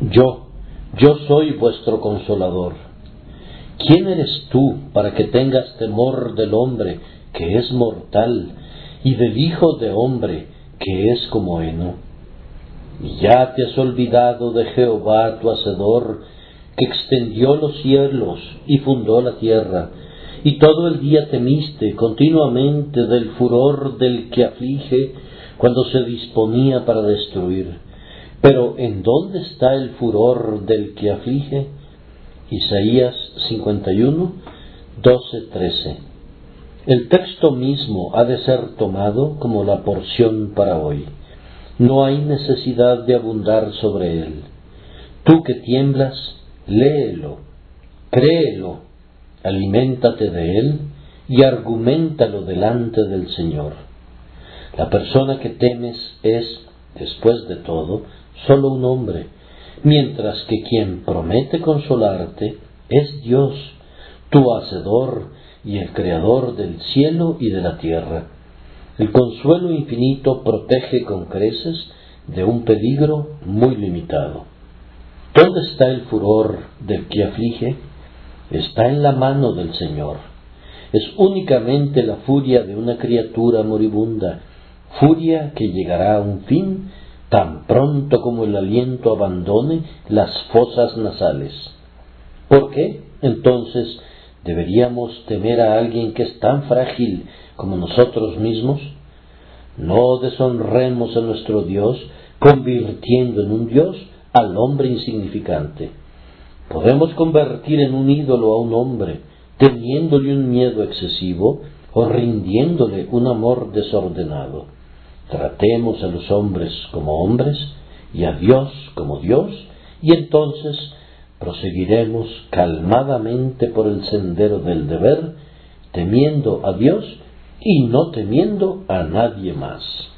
Yo, yo soy vuestro consolador. ¿Quién eres tú para que tengas temor del hombre que es mortal y del Hijo de hombre que es como heno? Ya te has olvidado de Jehová tu Hacedor, que extendió los cielos y fundó la tierra, y todo el día temiste continuamente del furor del que aflige cuando se disponía para destruir. Pero ¿en dónde está el furor del que aflige? Isaías 51, 12, 13. El texto mismo ha de ser tomado como la porción para hoy. No hay necesidad de abundar sobre él. Tú que tiemblas, léelo, créelo, aliméntate de él y argumentalo delante del Señor. La persona que temes es, después de todo, solo un hombre, mientras que quien promete consolarte es Dios, tu Hacedor y el Creador del cielo y de la tierra. El consuelo infinito protege con creces de un peligro muy limitado. ¿Dónde está el furor del que aflige? Está en la mano del Señor. Es únicamente la furia de una criatura moribunda, furia que llegará a un fin tan pronto como el aliento abandone las fosas nasales. ¿Por qué, entonces, deberíamos temer a alguien que es tan frágil como nosotros mismos? No deshonremos a nuestro Dios convirtiendo en un Dios al hombre insignificante. Podemos convertir en un ídolo a un hombre, teniéndole un miedo excesivo o rindiéndole un amor desordenado. Tratemos a los hombres como hombres y a Dios como Dios, y entonces proseguiremos calmadamente por el sendero del deber, temiendo a Dios y no temiendo a nadie más.